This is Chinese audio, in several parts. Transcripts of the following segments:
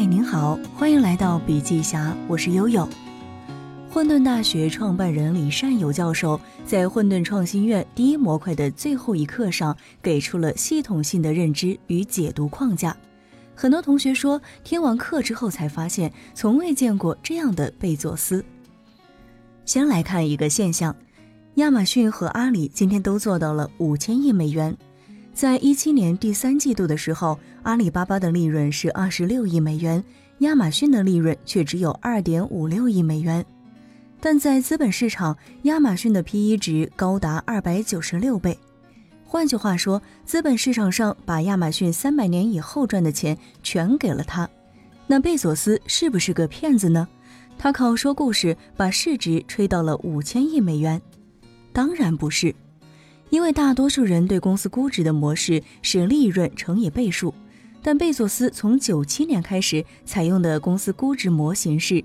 嗨，您好，欢迎来到笔记侠，我是悠悠。混沌大学创办人李善友教授在混沌创新院第一模块的最后一课上，给出了系统性的认知与解读框架。很多同学说，听完课之后才发现，从未见过这样的贝佐斯。先来看一个现象，亚马逊和阿里今天都做到了五千亿美元。在一七年第三季度的时候，阿里巴巴的利润是二十六亿美元，亚马逊的利润却只有二点五六亿美元。但在资本市场，亚马逊的 P/E 值高达二百九十六倍。换句话说，资本市场上把亚马逊三百年以后赚的钱全给了他。那贝索斯是不是个骗子呢？他靠说故事把市值吹到了五千亿美元？当然不是。因为大多数人对公司估值的模式是利润乘以倍数，但贝佐斯从九七年开始采用的公司估值模型是：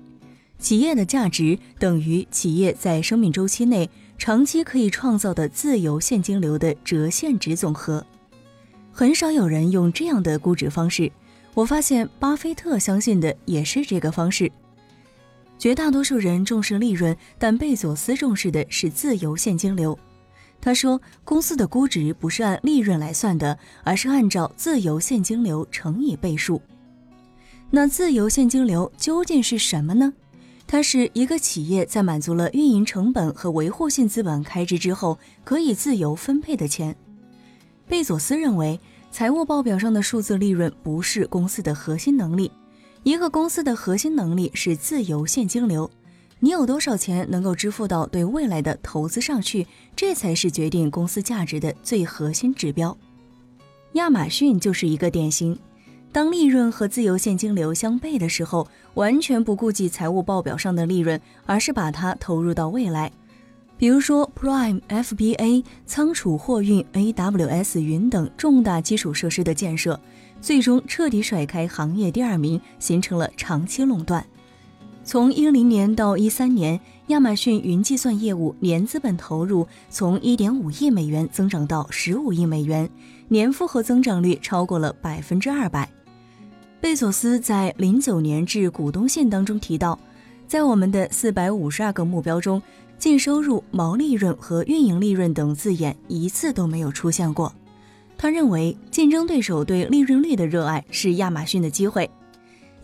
企业的价值等于企业在生命周期内长期可以创造的自由现金流的折现值总和。很少有人用这样的估值方式，我发现巴菲特相信的也是这个方式。绝大多数人重视利润，但贝佐斯重视的是自由现金流。他说：“公司的估值不是按利润来算的，而是按照自由现金流乘以倍数。那自由现金流究竟是什么呢？它是一个企业在满足了运营成本和维护性资本开支之后，可以自由分配的钱。”贝佐斯认为，财务报表上的数字利润不是公司的核心能力，一个公司的核心能力是自由现金流。你有多少钱能够支付到对未来的投资上去，这才是决定公司价值的最核心指标。亚马逊就是一个典型，当利润和自由现金流相悖的时候，完全不顾及财务报表上的利润，而是把它投入到未来。比如说 Prime、FBA、仓储货运、AWS 云等重大基础设施的建设，最终彻底甩开行业第二名，形成了长期垄断。从一零年到一三年，亚马逊云计算业务年资本投入从一点五亿美元增长到十五亿美元，年复合增长率超过了百分之二百。贝索斯在零九年致股东信当中提到，在我们的四百五十二个目标中，净收入、毛利润和运营利润等字眼一次都没有出现过。他认为，竞争对手对利润率的热爱是亚马逊的机会。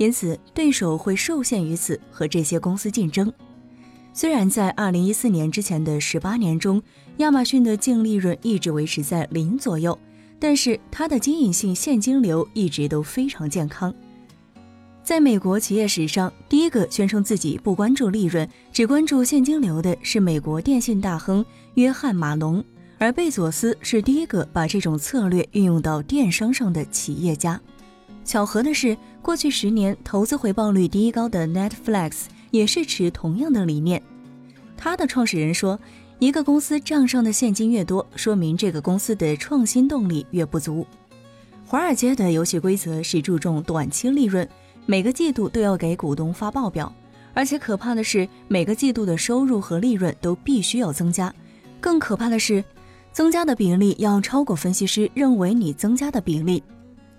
因此，对手会受限于此和这些公司竞争。虽然在二零一四年之前的十八年中，亚马逊的净利润一直维持在零左右，但是它的经营性现金流一直都非常健康。在美国企业史上，第一个宣称自己不关注利润，只关注现金流的是美国电信大亨约翰马龙，而贝佐斯是第一个把这种策略运用到电商上的企业家。巧合的是，过去十年投资回报率第一高的 Netflix 也是持同样的理念。他的创始人说：“一个公司账上的现金越多，说明这个公司的创新动力越不足。”华尔街的游戏规则是注重短期利润，每个季度都要给股东发报表，而且可怕的是，每个季度的收入和利润都必须要增加。更可怕的是，增加的比例要超过分析师认为你增加的比例。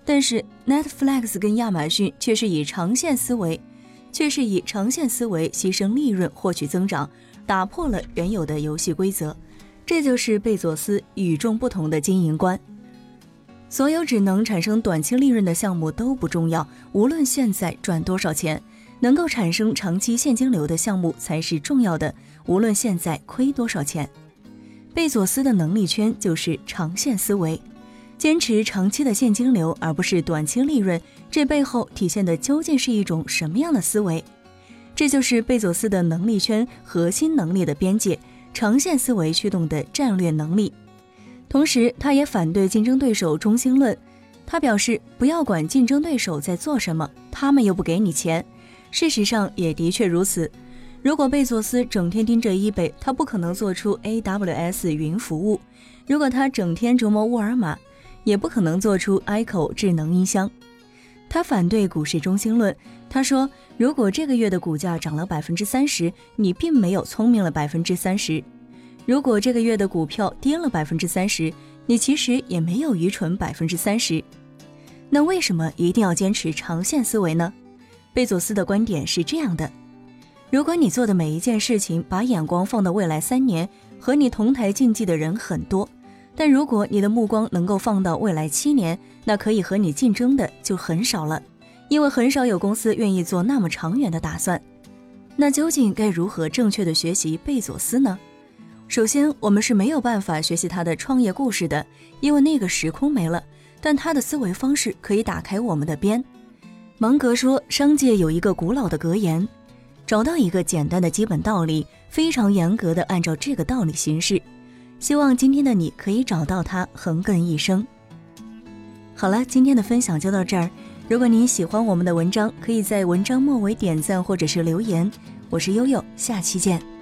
但是 Netflix 跟亚马逊却是以长线思维，却是以长线思维牺牲利润获取增长，打破了原有的游戏规则。这就是贝佐斯与众不同的经营观。所有只能产生短期利润的项目都不重要，无论现在赚多少钱，能够产生长期现金流的项目才是重要的，无论现在亏多少钱。贝佐斯的能力圈就是长线思维。坚持长期的现金流，而不是短期利润，这背后体现的究竟是一种什么样的思维？这就是贝佐斯的能力圈核心能力的边界，长线思维驱动的战略能力。同时，他也反对竞争对手中心论。他表示，不要管竞争对手在做什么，他们又不给你钱。事实上，也的确如此。如果贝佐斯整天盯着 eBay，他不可能做出 AWS 云服务；如果他整天琢磨沃尔玛，也不可能做出 Echo 智能音箱。他反对股市中心论。他说：“如果这个月的股价涨了百分之三十，你并没有聪明了百分之三十；如果这个月的股票跌了百分之三十，你其实也没有愚蠢百分之三十。那为什么一定要坚持长线思维呢？贝佐斯的观点是这样的：如果你做的每一件事情把眼光放到未来三年，和你同台竞技的人很多；但如果你的目光能够放到未来七年，那可以和你竞争的就很少了，因为很少有公司愿意做那么长远的打算。那究竟该如何正确的学习贝佐斯呢？首先，我们是没有办法学习他的创业故事的，因为那个时空没了。但他的思维方式可以打开我们的边。芒格说，商界有一个古老的格言：找到一个简单的基本道理，非常严格的按照这个道理行事。希望今天的你可以找到它，横亘一生。好了，今天的分享就到这儿。如果您喜欢我们的文章，可以在文章末尾点赞或者是留言。我是悠悠，下期见。